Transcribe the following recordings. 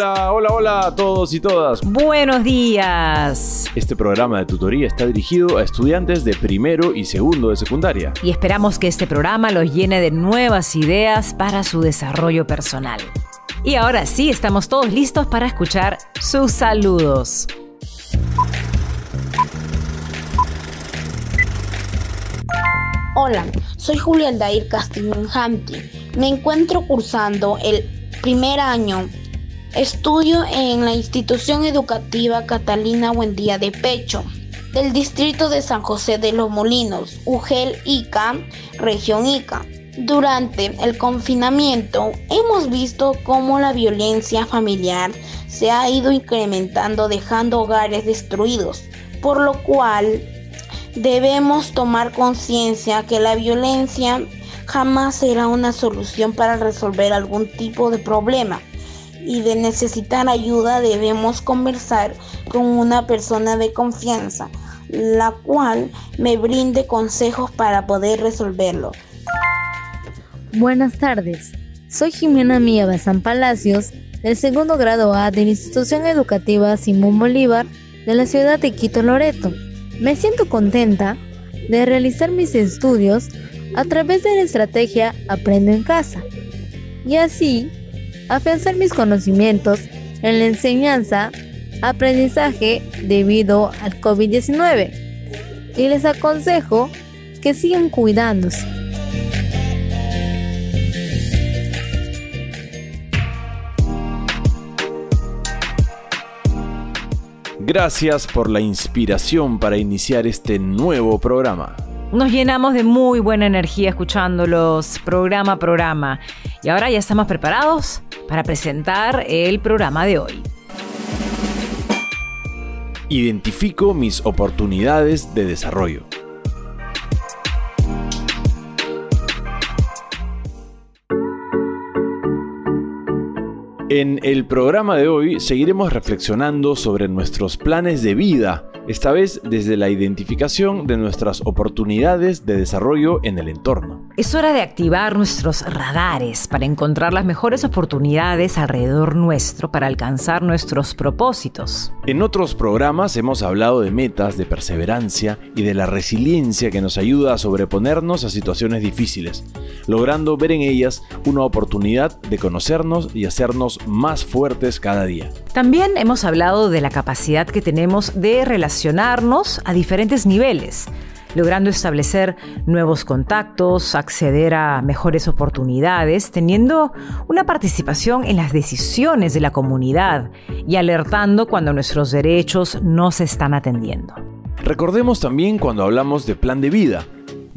Hola, hola, hola a todos y todas. Buenos días. Este programa de tutoría está dirigido a estudiantes de primero y segundo de secundaria. Y esperamos que este programa los llene de nuevas ideas para su desarrollo personal. Y ahora sí, estamos todos listos para escuchar sus saludos. Hola, soy Julia Aldair Castillo Hamti. Me encuentro cursando el primer año. Estudio en la institución educativa Catalina Buendía de Pecho, del distrito de San José de los Molinos, Ugel Ica, región Ica. Durante el confinamiento hemos visto cómo la violencia familiar se ha ido incrementando dejando hogares destruidos, por lo cual debemos tomar conciencia que la violencia jamás será una solución para resolver algún tipo de problema y de necesitar ayuda debemos conversar con una persona de confianza, la cual me brinde consejos para poder resolverlo. Buenas tardes, soy Jimena Mía Bazán Palacios, del segundo grado A de la institución educativa Simón Bolívar de la ciudad de Quito Loreto. Me siento contenta de realizar mis estudios a través de la estrategia Aprendo en casa y así afianzar mis conocimientos en la enseñanza, aprendizaje debido al COVID-19 y les aconsejo que sigan cuidándose. Gracias por la inspiración para iniciar este nuevo programa. Nos llenamos de muy buena energía escuchándolos programa a programa. Y ahora ya estamos preparados para presentar el programa de hoy. Identifico mis oportunidades de desarrollo. En el programa de hoy seguiremos reflexionando sobre nuestros planes de vida esta vez desde la identificación de nuestras oportunidades de desarrollo en el entorno. Es hora de activar nuestros radares para encontrar las mejores oportunidades alrededor nuestro para alcanzar nuestros propósitos. En otros programas hemos hablado de metas, de perseverancia y de la resiliencia que nos ayuda a sobreponernos a situaciones difíciles, logrando ver en ellas una oportunidad de conocernos y hacernos más fuertes cada día. También hemos hablado de la capacidad que tenemos de relacionar a diferentes niveles, logrando establecer nuevos contactos, acceder a mejores oportunidades, teniendo una participación en las decisiones de la comunidad y alertando cuando nuestros derechos no se están atendiendo. Recordemos también cuando hablamos de plan de vida.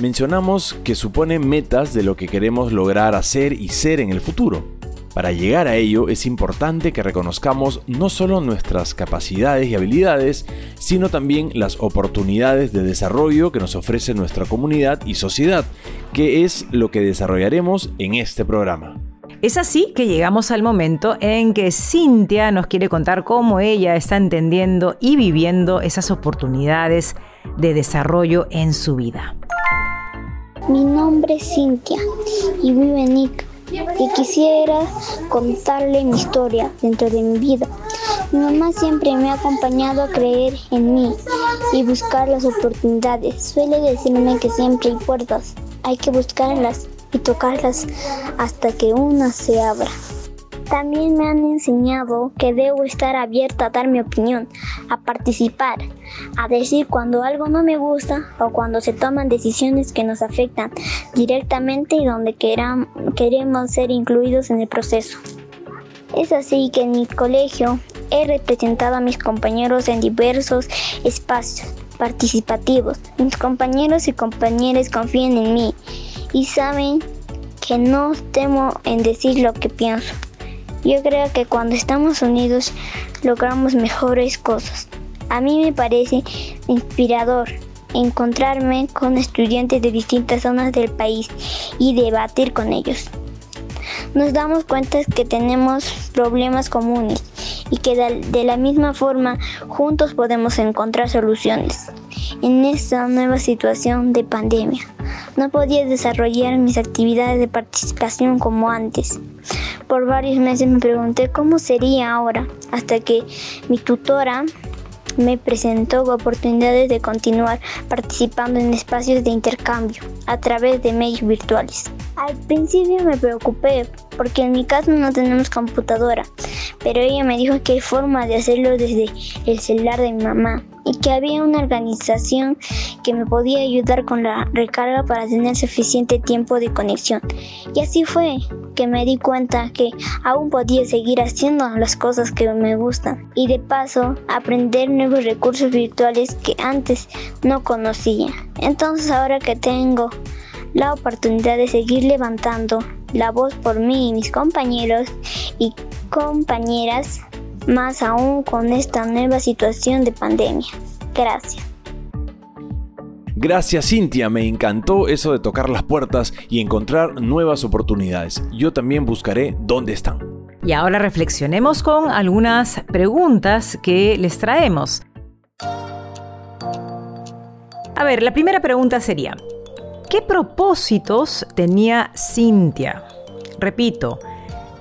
Mencionamos que supone metas de lo que queremos lograr hacer y ser en el futuro. Para llegar a ello es importante que reconozcamos no solo nuestras capacidades y habilidades, sino también las oportunidades de desarrollo que nos ofrece nuestra comunidad y sociedad, que es lo que desarrollaremos en este programa. Es así que llegamos al momento en que Cintia nos quiere contar cómo ella está entendiendo y viviendo esas oportunidades de desarrollo en su vida. Mi nombre es Cintia y vivo en Ica y quisiera contarle mi historia dentro de mi vida. Mi mamá siempre me ha acompañado a creer en mí y buscar las oportunidades. Suele decirme que siempre hay puertas, hay que buscarlas y tocarlas hasta que una se abra. También me han enseñado que debo estar abierta a dar mi opinión, a participar, a decir cuando algo no me gusta o cuando se toman decisiones que nos afectan directamente y donde queremos ser incluidos en el proceso. Es así que en mi colegio he representado a mis compañeros en diversos espacios participativos. Mis compañeros y compañeras confían en mí y saben que no temo en decir lo que pienso. Yo creo que cuando estamos unidos logramos mejores cosas. A mí me parece inspirador encontrarme con estudiantes de distintas zonas del país y debatir con ellos. Nos damos cuenta que tenemos problemas comunes y que de la misma forma juntos podemos encontrar soluciones. En esta nueva situación de pandemia, no podía desarrollar mis actividades de participación como antes Por varios meses me pregunté cómo sería ahora, hasta que mi tutora me presentó oportunidades de continuar participando en espacios de intercambio a través de medios virtuales. Al principio me preocupé porque en mi casa no tenemos computadora, pero ella me dijo que hay forma de hacerlo desde el celular de mi mamá y que había una organización que me podía ayudar con la recarga para tener suficiente tiempo de conexión. Y así fue que me di cuenta que aún podía seguir haciendo las cosas que me gustan y de paso aprender nuevos recursos virtuales que antes no conocía. Entonces ahora que tengo la oportunidad de seguir levantando la voz por mí y mis compañeros y compañeras, más aún con esta nueva situación de pandemia. Gracias. Gracias Cintia, me encantó eso de tocar las puertas y encontrar nuevas oportunidades. Yo también buscaré dónde están. Y ahora reflexionemos con algunas preguntas que les traemos. A ver, la primera pregunta sería, ¿qué propósitos tenía Cintia? Repito,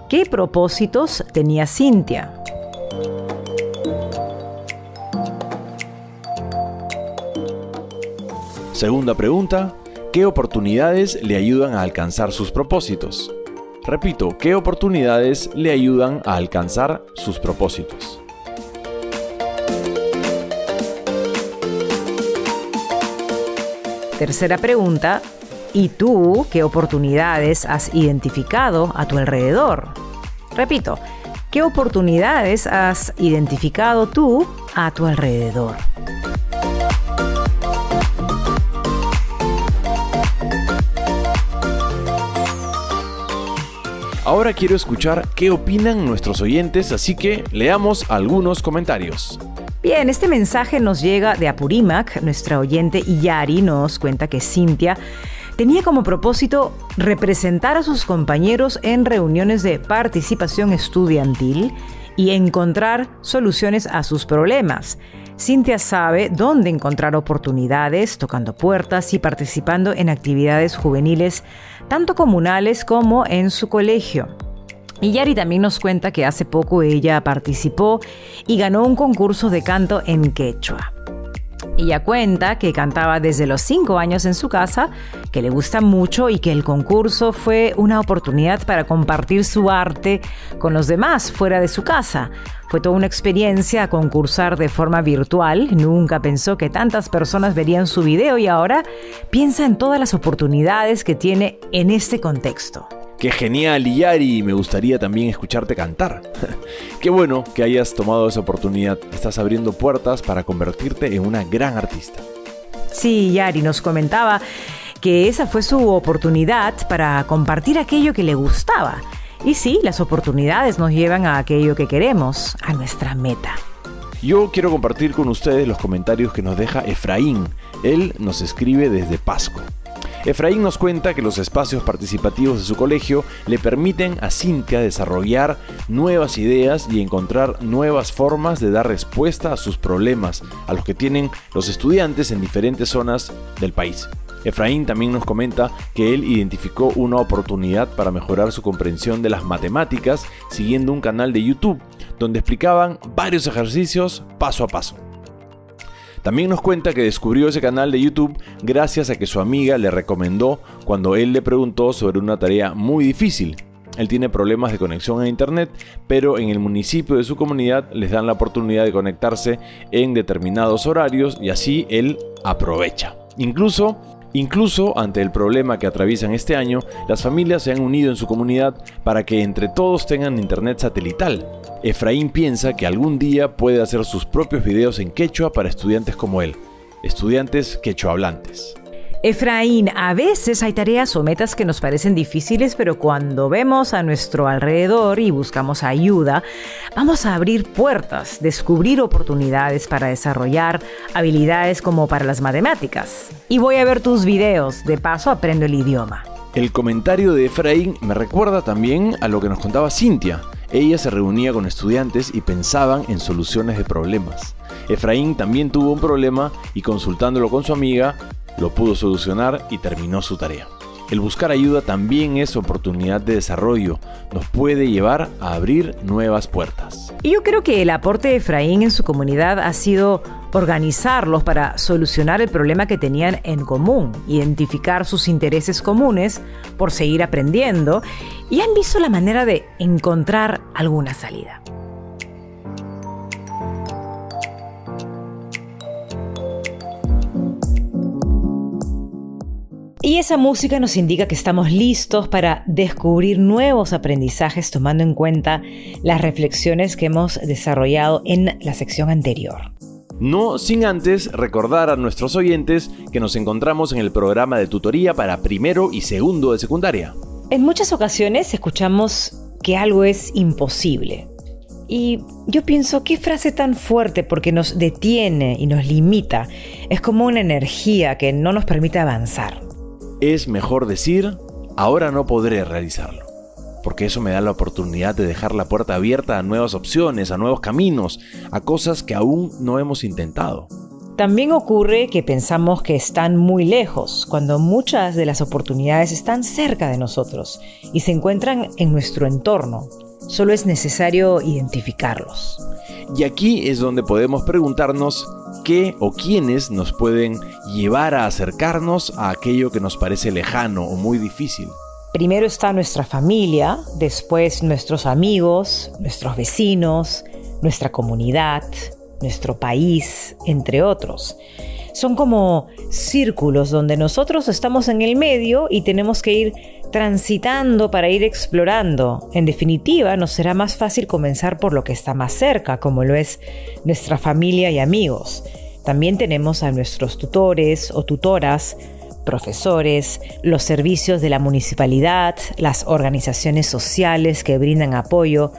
¿qué propósitos tenía Cintia? Segunda pregunta, ¿qué oportunidades le ayudan a alcanzar sus propósitos? Repito, ¿qué oportunidades le ayudan a alcanzar sus propósitos? Tercera pregunta, ¿y tú qué oportunidades has identificado a tu alrededor? Repito, ¿qué oportunidades has identificado tú a tu alrededor? Ahora quiero escuchar qué opinan nuestros oyentes, así que leamos algunos comentarios. Bien, este mensaje nos llega de Apurímac. Nuestra oyente Iyari nos cuenta que Cintia tenía como propósito representar a sus compañeros en reuniones de participación estudiantil y encontrar soluciones a sus problemas. Cintia sabe dónde encontrar oportunidades, tocando puertas y participando en actividades juveniles, tanto comunales como en su colegio. Y Yari también nos cuenta que hace poco ella participó y ganó un concurso de canto en quechua. Ella cuenta que cantaba desde los 5 años en su casa, que le gusta mucho y que el concurso fue una oportunidad para compartir su arte con los demás fuera de su casa. Fue toda una experiencia concursar de forma virtual. Nunca pensó que tantas personas verían su video y ahora piensa en todas las oportunidades que tiene en este contexto. Qué genial, Yari, me gustaría también escucharte cantar. Qué bueno que hayas tomado esa oportunidad. Estás abriendo puertas para convertirte en una gran artista. Sí, Yari nos comentaba que esa fue su oportunidad para compartir aquello que le gustaba. Y sí, las oportunidades nos llevan a aquello que queremos, a nuestra meta. Yo quiero compartir con ustedes los comentarios que nos deja Efraín. Él nos escribe desde Pasco. Efraín nos cuenta que los espacios participativos de su colegio le permiten a Cintia desarrollar nuevas ideas y encontrar nuevas formas de dar respuesta a sus problemas, a los que tienen los estudiantes en diferentes zonas del país. Efraín también nos comenta que él identificó una oportunidad para mejorar su comprensión de las matemáticas siguiendo un canal de YouTube donde explicaban varios ejercicios paso a paso. También nos cuenta que descubrió ese canal de YouTube gracias a que su amiga le recomendó cuando él le preguntó sobre una tarea muy difícil. Él tiene problemas de conexión a internet, pero en el municipio de su comunidad les dan la oportunidad de conectarse en determinados horarios y así él aprovecha. Incluso Incluso ante el problema que atraviesan este año, las familias se han unido en su comunidad para que entre todos tengan internet satelital. Efraín piensa que algún día puede hacer sus propios videos en quechua para estudiantes como él, estudiantes quechohablantes. Efraín, a veces hay tareas o metas que nos parecen difíciles, pero cuando vemos a nuestro alrededor y buscamos ayuda, vamos a abrir puertas, descubrir oportunidades para desarrollar habilidades como para las matemáticas. Y voy a ver tus videos, de paso aprendo el idioma. El comentario de Efraín me recuerda también a lo que nos contaba Cintia. Ella se reunía con estudiantes y pensaban en soluciones de problemas. Efraín también tuvo un problema y consultándolo con su amiga, lo pudo solucionar y terminó su tarea. el buscar ayuda también es oportunidad de desarrollo, nos puede llevar a abrir nuevas puertas. Y yo creo que el aporte de Efraín en su comunidad ha sido organizarlos para solucionar el problema que tenían en común, identificar sus intereses comunes por seguir aprendiendo y han visto la manera de encontrar alguna salida. Y esa música nos indica que estamos listos para descubrir nuevos aprendizajes tomando en cuenta las reflexiones que hemos desarrollado en la sección anterior. No sin antes recordar a nuestros oyentes que nos encontramos en el programa de tutoría para primero y segundo de secundaria. En muchas ocasiones escuchamos que algo es imposible. Y yo pienso, qué frase tan fuerte porque nos detiene y nos limita. Es como una energía que no nos permite avanzar es mejor decir, ahora no podré realizarlo, porque eso me da la oportunidad de dejar la puerta abierta a nuevas opciones, a nuevos caminos, a cosas que aún no hemos intentado. También ocurre que pensamos que están muy lejos, cuando muchas de las oportunidades están cerca de nosotros y se encuentran en nuestro entorno. Solo es necesario identificarlos. Y aquí es donde podemos preguntarnos qué o quiénes nos pueden llevar a acercarnos a aquello que nos parece lejano o muy difícil. Primero está nuestra familia, después nuestros amigos, nuestros vecinos, nuestra comunidad, nuestro país, entre otros. Son como círculos donde nosotros estamos en el medio y tenemos que ir transitando para ir explorando. En definitiva, nos será más fácil comenzar por lo que está más cerca, como lo es nuestra familia y amigos. También tenemos a nuestros tutores o tutoras, profesores, los servicios de la municipalidad, las organizaciones sociales que brindan apoyo,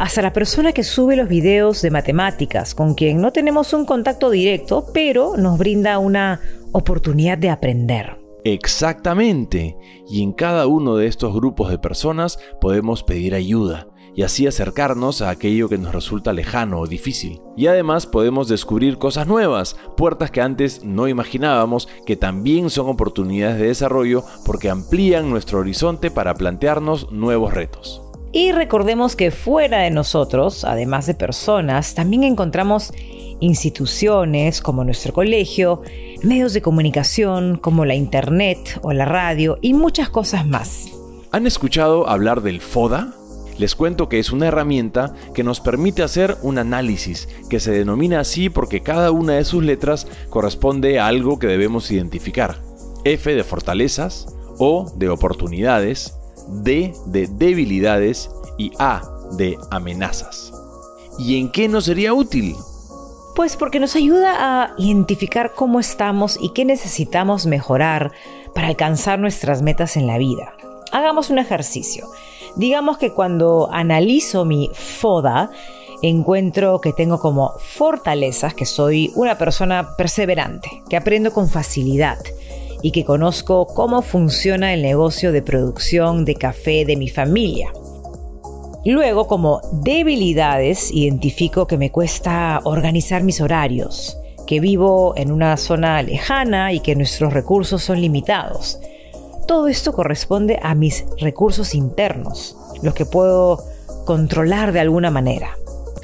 hasta la persona que sube los videos de matemáticas, con quien no tenemos un contacto directo, pero nos brinda una oportunidad de aprender. Exactamente. Y en cada uno de estos grupos de personas podemos pedir ayuda y así acercarnos a aquello que nos resulta lejano o difícil. Y además podemos descubrir cosas nuevas, puertas que antes no imaginábamos, que también son oportunidades de desarrollo porque amplían nuestro horizonte para plantearnos nuevos retos. Y recordemos que fuera de nosotros, además de personas, también encontramos instituciones como nuestro colegio, medios de comunicación como la internet o la radio y muchas cosas más. ¿Han escuchado hablar del FODA? Les cuento que es una herramienta que nos permite hacer un análisis, que se denomina así porque cada una de sus letras corresponde a algo que debemos identificar. F de fortalezas, O de oportunidades, D de debilidades y A de amenazas. ¿Y en qué nos sería útil? Pues porque nos ayuda a identificar cómo estamos y qué necesitamos mejorar para alcanzar nuestras metas en la vida. Hagamos un ejercicio. Digamos que cuando analizo mi FODA, encuentro que tengo como fortalezas que soy una persona perseverante, que aprendo con facilidad y que conozco cómo funciona el negocio de producción de café de mi familia. Luego, como debilidades, identifico que me cuesta organizar mis horarios, que vivo en una zona lejana y que nuestros recursos son limitados. Todo esto corresponde a mis recursos internos, los que puedo controlar de alguna manera.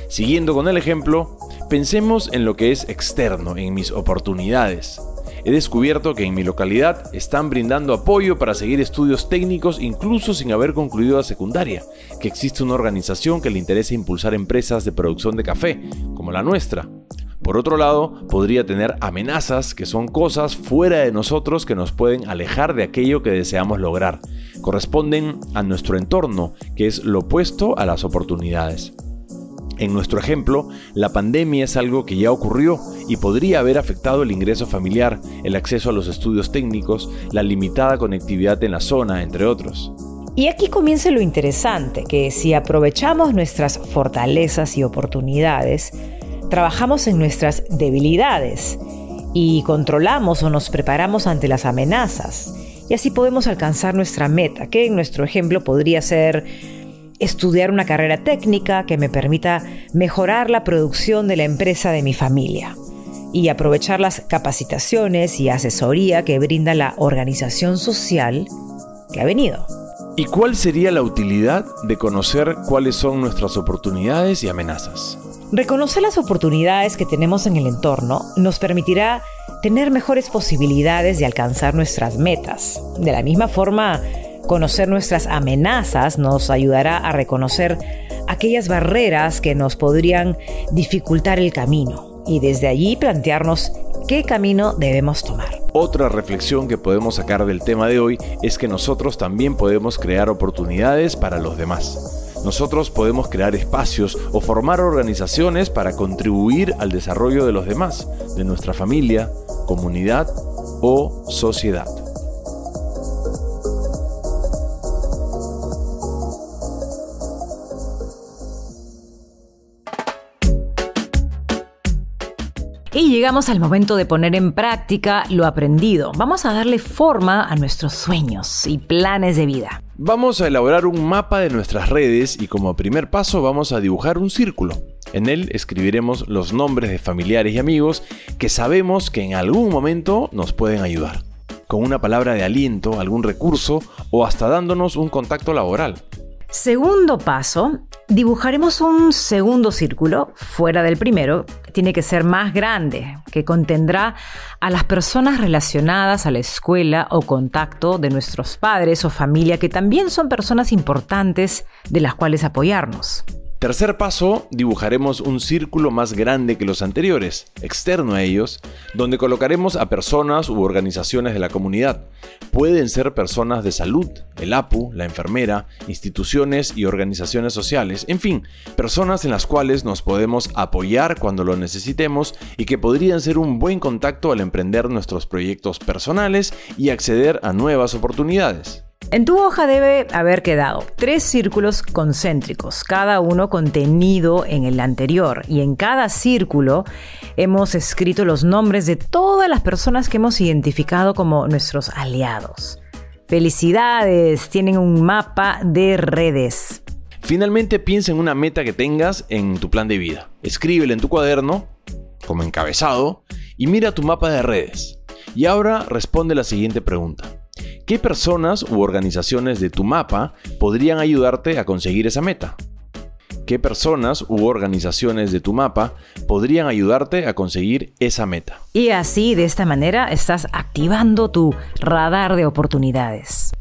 Siguiendo con el ejemplo, pensemos en lo que es externo, en mis oportunidades. He descubierto que en mi localidad están brindando apoyo para seguir estudios técnicos incluso sin haber concluido la secundaria, que existe una organización que le interesa impulsar empresas de producción de café, como la nuestra, por otro lado, podría tener amenazas que son cosas fuera de nosotros que nos pueden alejar de aquello que deseamos lograr. Corresponden a nuestro entorno, que es lo opuesto a las oportunidades. En nuestro ejemplo, la pandemia es algo que ya ocurrió y podría haber afectado el ingreso familiar, el acceso a los estudios técnicos, la limitada conectividad en la zona, entre otros. Y aquí comienza lo interesante, que si aprovechamos nuestras fortalezas y oportunidades, trabajamos en nuestras debilidades y controlamos o nos preparamos ante las amenazas. Y así podemos alcanzar nuestra meta, que en nuestro ejemplo podría ser estudiar una carrera técnica que me permita mejorar la producción de la empresa de mi familia y aprovechar las capacitaciones y asesoría que brinda la organización social que ha venido. ¿Y cuál sería la utilidad de conocer cuáles son nuestras oportunidades y amenazas? Reconocer las oportunidades que tenemos en el entorno nos permitirá tener mejores posibilidades de alcanzar nuestras metas. De la misma forma, conocer nuestras amenazas nos ayudará a reconocer aquellas barreras que nos podrían dificultar el camino y desde allí plantearnos qué camino debemos tomar. Otra reflexión que podemos sacar del tema de hoy es que nosotros también podemos crear oportunidades para los demás. Nosotros podemos crear espacios o formar organizaciones para contribuir al desarrollo de los demás, de nuestra familia, comunidad o sociedad. Llegamos al momento de poner en práctica lo aprendido. Vamos a darle forma a nuestros sueños y planes de vida. Vamos a elaborar un mapa de nuestras redes y como primer paso vamos a dibujar un círculo. En él escribiremos los nombres de familiares y amigos que sabemos que en algún momento nos pueden ayudar. Con una palabra de aliento, algún recurso o hasta dándonos un contacto laboral. Segundo paso, dibujaremos un segundo círculo fuera del primero. Tiene que ser más grande, que contendrá a las personas relacionadas a la escuela o contacto de nuestros padres o familia, que también son personas importantes de las cuales apoyarnos. Tercer paso, dibujaremos un círculo más grande que los anteriores, externo a ellos, donde colocaremos a personas u organizaciones de la comunidad. Pueden ser personas de salud, el APU, la enfermera, instituciones y organizaciones sociales, en fin, personas en las cuales nos podemos apoyar cuando lo necesitemos y que podrían ser un buen contacto al emprender nuestros proyectos personales y acceder a nuevas oportunidades. En tu hoja debe haber quedado tres círculos concéntricos, cada uno contenido en el anterior, y en cada círculo hemos escrito los nombres de todas las personas que hemos identificado como nuestros aliados. Felicidades, tienen un mapa de redes. Finalmente piensa en una meta que tengas en tu plan de vida. Escríbela en tu cuaderno, como encabezado, y mira tu mapa de redes. Y ahora responde la siguiente pregunta. ¿Qué personas u organizaciones de tu mapa podrían ayudarte a conseguir esa meta? ¿Qué personas u organizaciones de tu mapa podrían ayudarte a conseguir esa meta? Y así, de esta manera, estás activando tu radar de oportunidades.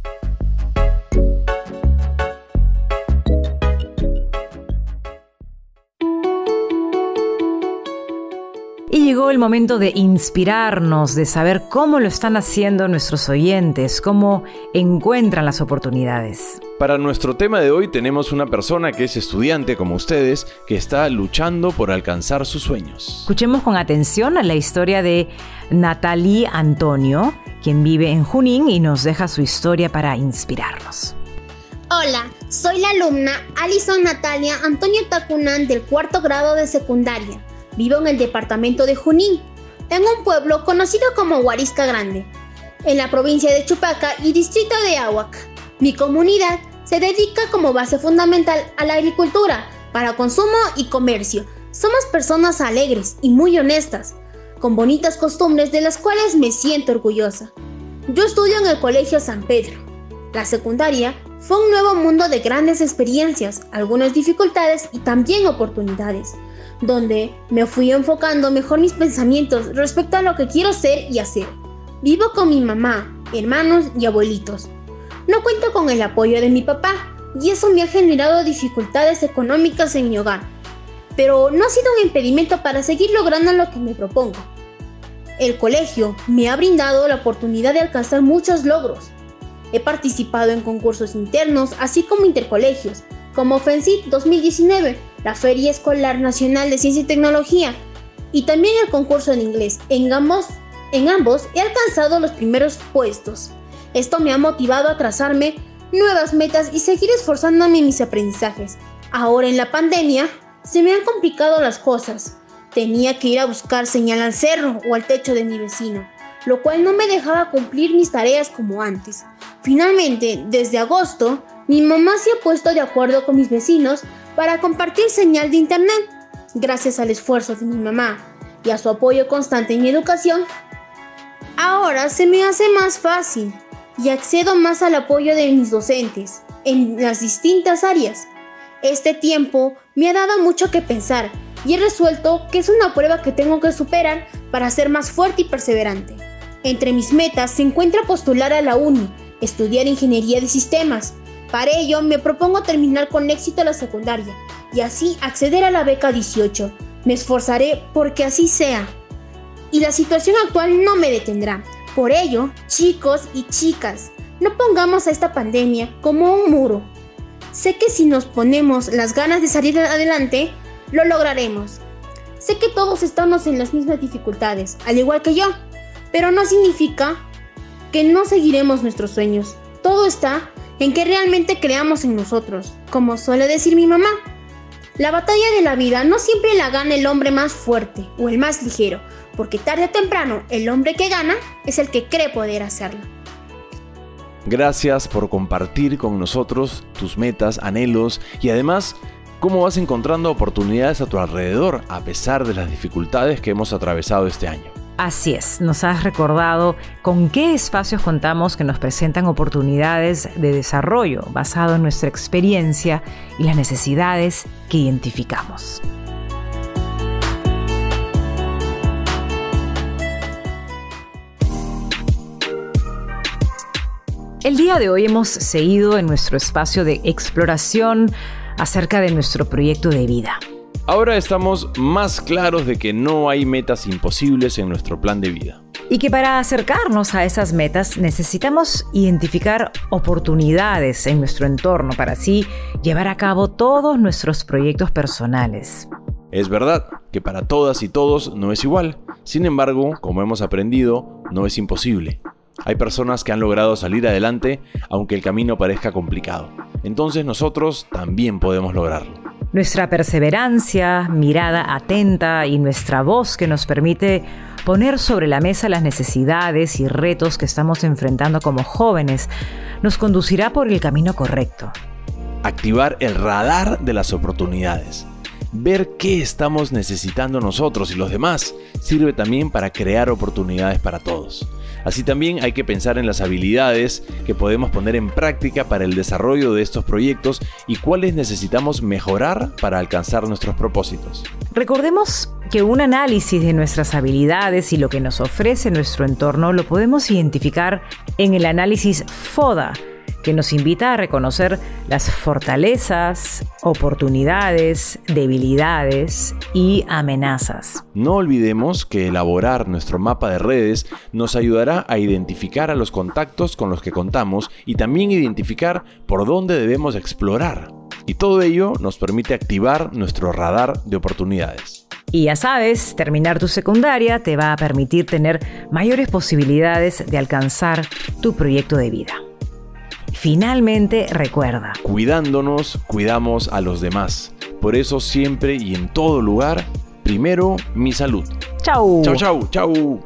Llegó el momento de inspirarnos, de saber cómo lo están haciendo nuestros oyentes, cómo encuentran las oportunidades. Para nuestro tema de hoy tenemos una persona que es estudiante como ustedes, que está luchando por alcanzar sus sueños. Escuchemos con atención a la historia de Natalie Antonio, quien vive en Junín y nos deja su historia para inspirarnos. Hola, soy la alumna Alison Natalia Antonio Tacunán del cuarto grado de secundaria. Vivo en el departamento de Junín, en un pueblo conocido como Huarisca Grande, en la provincia de Chupaca y distrito de Ahuac. Mi comunidad se dedica como base fundamental a la agricultura, para consumo y comercio. Somos personas alegres y muy honestas, con bonitas costumbres de las cuales me siento orgullosa. Yo estudio en el Colegio San Pedro. La secundaria fue un nuevo mundo de grandes experiencias, algunas dificultades y también oportunidades donde me fui enfocando mejor mis pensamientos respecto a lo que quiero ser y hacer. Vivo con mi mamá, hermanos y abuelitos. No cuento con el apoyo de mi papá y eso me ha generado dificultades económicas en mi hogar, pero no ha sido un impedimento para seguir logrando lo que me propongo. El colegio me ha brindado la oportunidad de alcanzar muchos logros. He participado en concursos internos, así como intercolegios, como FENSIT 2019, la Feria Escolar Nacional de Ciencia y Tecnología, y también el concurso en inglés. En ambos, en ambos he alcanzado los primeros puestos. Esto me ha motivado a trazarme nuevas metas y seguir esforzándome en mis aprendizajes. Ahora en la pandemia se me han complicado las cosas. Tenía que ir a buscar señal al cerro o al techo de mi vecino, lo cual no me dejaba cumplir mis tareas como antes. Finalmente, desde agosto, mi mamá se ha puesto de acuerdo con mis vecinos para compartir señal de internet. Gracias al esfuerzo de mi mamá y a su apoyo constante en mi educación, ahora se me hace más fácil. y accedo más al apoyo de mis docentes en las distintas áreas. Este tiempo me ha dado mucho que pensar y he resuelto que es una prueba que tengo que superar para ser más fuerte y perseverante. Entre mis metas se encuentra postular a la UNI, estudiar ingeniería de sistemas. Para ello me propongo terminar con éxito la secundaria y así acceder a la beca 18. Me esforzaré porque así sea. Y la situación actual no me detendrá. Por ello, chicos y chicas, no pongamos a esta pandemia como un muro. Sé que si nos ponemos las ganas de salir adelante, lo lograremos. Sé que todos estamos en las mismas dificultades, al igual que yo, pero no significa que no seguiremos nuestros sueños. Todo está en que realmente creamos en nosotros, como suele decir mi mamá. La batalla de la vida no siempre la gana el hombre más fuerte o el más ligero, porque tarde o temprano el hombre que gana es el que cree poder hacerlo. Gracias por compartir con nosotros tus metas, anhelos y además cómo vas encontrando oportunidades a tu alrededor a pesar de las dificultades que hemos atravesado este año. Así es, nos has recordado con qué espacios contamos que nos presentan oportunidades de desarrollo basado en nuestra experiencia y las necesidades que identificamos. El día de hoy hemos seguido en nuestro espacio de exploración acerca de nuestro proyecto de vida. Ahora estamos más claros de que no hay metas imposibles en nuestro plan de vida. Y que para acercarnos a esas metas necesitamos identificar oportunidades en nuestro entorno para así llevar a cabo todos nuestros proyectos personales. Es verdad que para todas y todos no es igual. Sin embargo, como hemos aprendido, no es imposible. Hay personas que han logrado salir adelante aunque el camino parezca complicado. Entonces nosotros también podemos lograrlo. Nuestra perseverancia, mirada atenta y nuestra voz que nos permite poner sobre la mesa las necesidades y retos que estamos enfrentando como jóvenes nos conducirá por el camino correcto. Activar el radar de las oportunidades. Ver qué estamos necesitando nosotros y los demás sirve también para crear oportunidades para todos. Así también hay que pensar en las habilidades que podemos poner en práctica para el desarrollo de estos proyectos y cuáles necesitamos mejorar para alcanzar nuestros propósitos. Recordemos que un análisis de nuestras habilidades y lo que nos ofrece nuestro entorno lo podemos identificar en el análisis FODA que nos invita a reconocer las fortalezas, oportunidades, debilidades y amenazas. No olvidemos que elaborar nuestro mapa de redes nos ayudará a identificar a los contactos con los que contamos y también identificar por dónde debemos explorar. Y todo ello nos permite activar nuestro radar de oportunidades. Y ya sabes, terminar tu secundaria te va a permitir tener mayores posibilidades de alcanzar tu proyecto de vida. Finalmente, recuerda. Cuidándonos, cuidamos a los demás. Por eso siempre y en todo lugar, primero mi salud. Chau. Chau, chau, chau.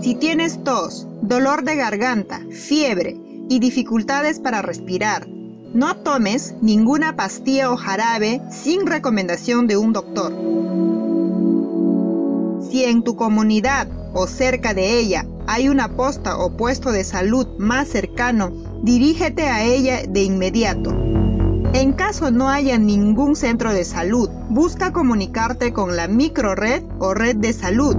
Si tienes tos, dolor de garganta, fiebre y dificultades para respirar, no tomes ninguna pastilla o jarabe sin recomendación de un doctor. Si en tu comunidad o cerca de ella hay una posta o puesto de salud más cercano, dirígete a ella de inmediato. En caso no haya ningún centro de salud, busca comunicarte con la microred o red de salud.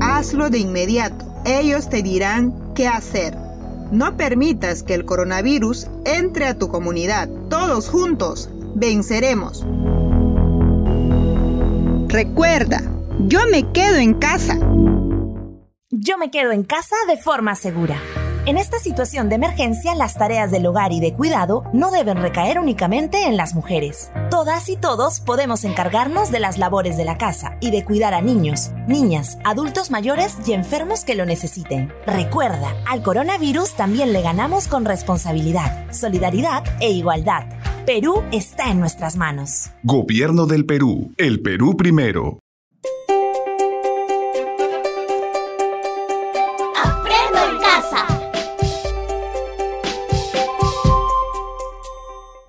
Hazlo de inmediato. Ellos te dirán qué hacer. No permitas que el coronavirus entre a tu comunidad. Todos juntos venceremos. Recuerda, yo me quedo en casa. Yo me quedo en casa de forma segura. En esta situación de emergencia, las tareas del hogar y de cuidado no deben recaer únicamente en las mujeres. Todas y todos podemos encargarnos de las labores de la casa y de cuidar a niños, niñas, adultos mayores y enfermos que lo necesiten. Recuerda, al coronavirus también le ganamos con responsabilidad, solidaridad e igualdad. Perú está en nuestras manos. Gobierno del Perú. El Perú primero.